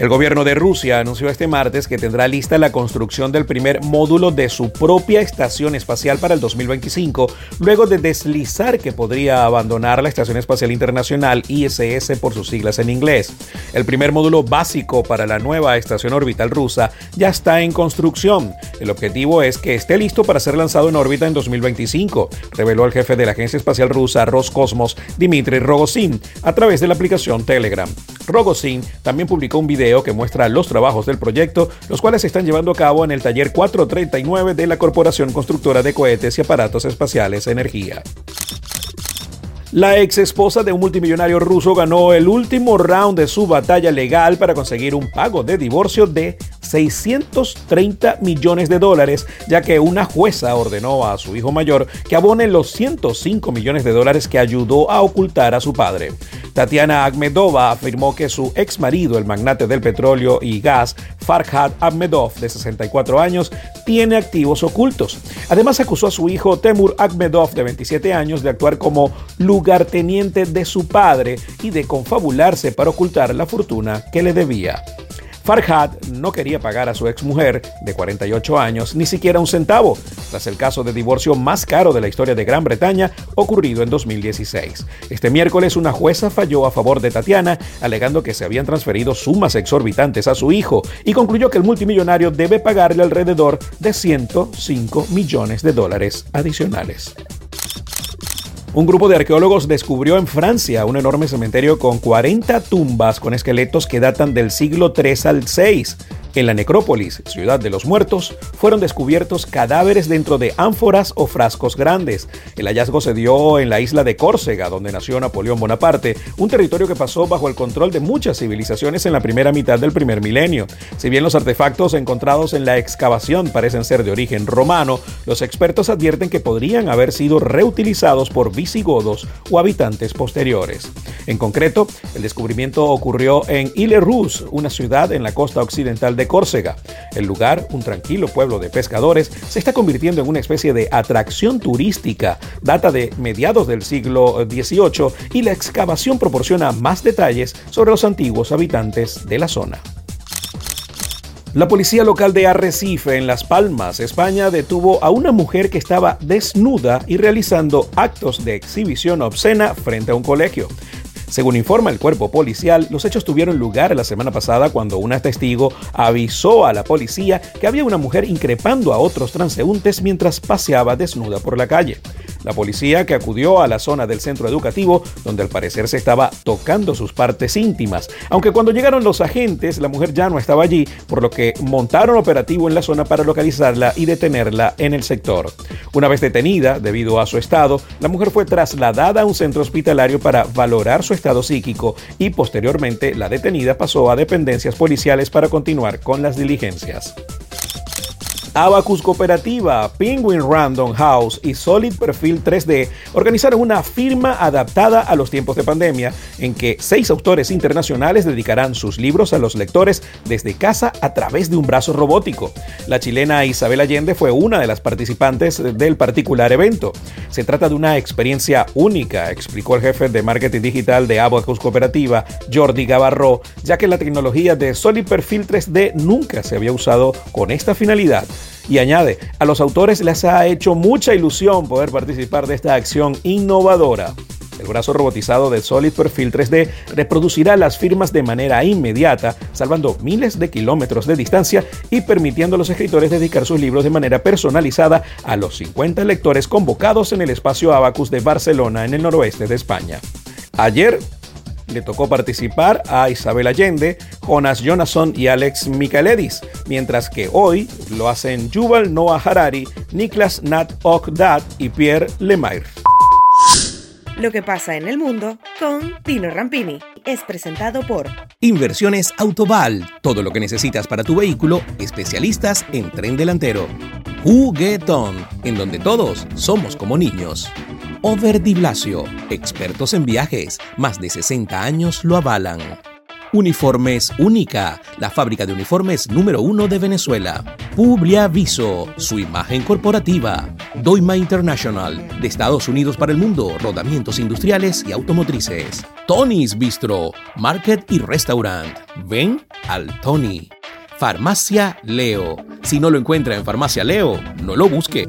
El gobierno de Rusia anunció este martes que tendrá lista la construcción del primer módulo de su propia estación espacial para el 2025, luego de deslizar que podría abandonar la Estación Espacial Internacional ISS por sus siglas en inglés. El primer módulo básico para la nueva estación orbital rusa ya está en construcción. El objetivo es que esté listo para ser lanzado en órbita en 2025, reveló el jefe de la Agencia Espacial Rusa Roscosmos, Dmitry Rogozin, a través de la aplicación Telegram. Rogozin también publicó un video que muestra los trabajos del proyecto, los cuales se están llevando a cabo en el taller 439 de la Corporación Constructora de Cohetes y Aparatos Espaciales Energía. La ex esposa de un multimillonario ruso ganó el último round de su batalla legal para conseguir un pago de divorcio de 630 millones de dólares, ya que una jueza ordenó a su hijo mayor que abone los 105 millones de dólares que ayudó a ocultar a su padre. Tatiana Akhmedova afirmó que su ex marido, el magnate del petróleo y gas, Farhad Ahmedov, de 64 años, tiene activos ocultos. Además, acusó a su hijo Temur Akhmedov, de 27 años, de actuar como lugarteniente de su padre y de confabularse para ocultar la fortuna que le debía. Farhad no quería pagar a su exmujer de 48 años ni siquiera un centavo, el caso de divorcio más caro de la historia de Gran Bretaña ocurrido en 2016. Este miércoles una jueza falló a favor de Tatiana, alegando que se habían transferido sumas exorbitantes a su hijo y concluyó que el multimillonario debe pagarle alrededor de 105 millones de dólares adicionales. Un grupo de arqueólogos descubrió en Francia un enorme cementerio con 40 tumbas con esqueletos que datan del siglo III al VI. En la necrópolis, ciudad de los muertos, fueron descubiertos cadáveres dentro de ánforas o frascos grandes. El hallazgo se dio en la isla de Córcega, donde nació Napoleón Bonaparte, un territorio que pasó bajo el control de muchas civilizaciones en la primera mitad del primer milenio. Si bien los artefactos encontrados en la excavación parecen ser de origen romano, los expertos advierten que podrían haber sido reutilizados por visigodos o habitantes posteriores. En concreto, el descubrimiento ocurrió en Ile-Rousse, una ciudad en la costa occidental de de Córcega. El lugar, un tranquilo pueblo de pescadores, se está convirtiendo en una especie de atracción turística. Data de mediados del siglo XVIII y la excavación proporciona más detalles sobre los antiguos habitantes de la zona. La policía local de Arrecife, en Las Palmas, España, detuvo a una mujer que estaba desnuda y realizando actos de exhibición obscena frente a un colegio. Según informa el cuerpo policial, los hechos tuvieron lugar la semana pasada cuando una testigo avisó a la policía que había una mujer increpando a otros transeúntes mientras paseaba desnuda por la calle. La policía que acudió a la zona del centro educativo, donde al parecer se estaba tocando sus partes íntimas, aunque cuando llegaron los agentes la mujer ya no estaba allí, por lo que montaron operativo en la zona para localizarla y detenerla en el sector. Una vez detenida, debido a su estado, la mujer fue trasladada a un centro hospitalario para valorar su estado psíquico y posteriormente la detenida pasó a dependencias policiales para continuar con las diligencias. Abacus Cooperativa, Penguin Random House y Solid Perfil 3D organizaron una firma adaptada a los tiempos de pandemia en que seis autores internacionales dedicarán sus libros a los lectores desde casa a través de un brazo robótico. La chilena Isabel Allende fue una de las participantes del particular evento. Se trata de una experiencia única, explicó el jefe de marketing digital de Abacus Cooperativa, Jordi Gavarro, ya que la tecnología de Solid Perfil 3D nunca se había usado con esta finalidad. Y añade, a los autores les ha hecho mucha ilusión poder participar de esta acción innovadora. El brazo robotizado de Solid Perfil 3D reproducirá las firmas de manera inmediata, salvando miles de kilómetros de distancia y permitiendo a los escritores dedicar sus libros de manera personalizada a los 50 lectores convocados en el espacio Abacus de Barcelona en el noroeste de España. Ayer, le tocó participar a Isabel Allende, Jonas Jonasson y Alex Michaeledis, mientras que hoy lo hacen Yuval Noah Harari, Niklas Nat Okdat y Pierre Lemire. Lo que pasa en el mundo con Tino Rampini es presentado por Inversiones Autoval, todo lo que necesitas para tu vehículo, especialistas en tren delantero. Juguetón, en donde todos somos como niños. Over Blasio, expertos en viajes, más de 60 años lo avalan. Uniformes Única, la fábrica de uniformes número uno de Venezuela. Publiaviso, su imagen corporativa. Doima International, de Estados Unidos para el mundo, rodamientos industriales y automotrices. Tony's Bistro, Market y Restaurant. Ven al Tony. Farmacia Leo. Si no lo encuentra en Farmacia Leo, no lo busque.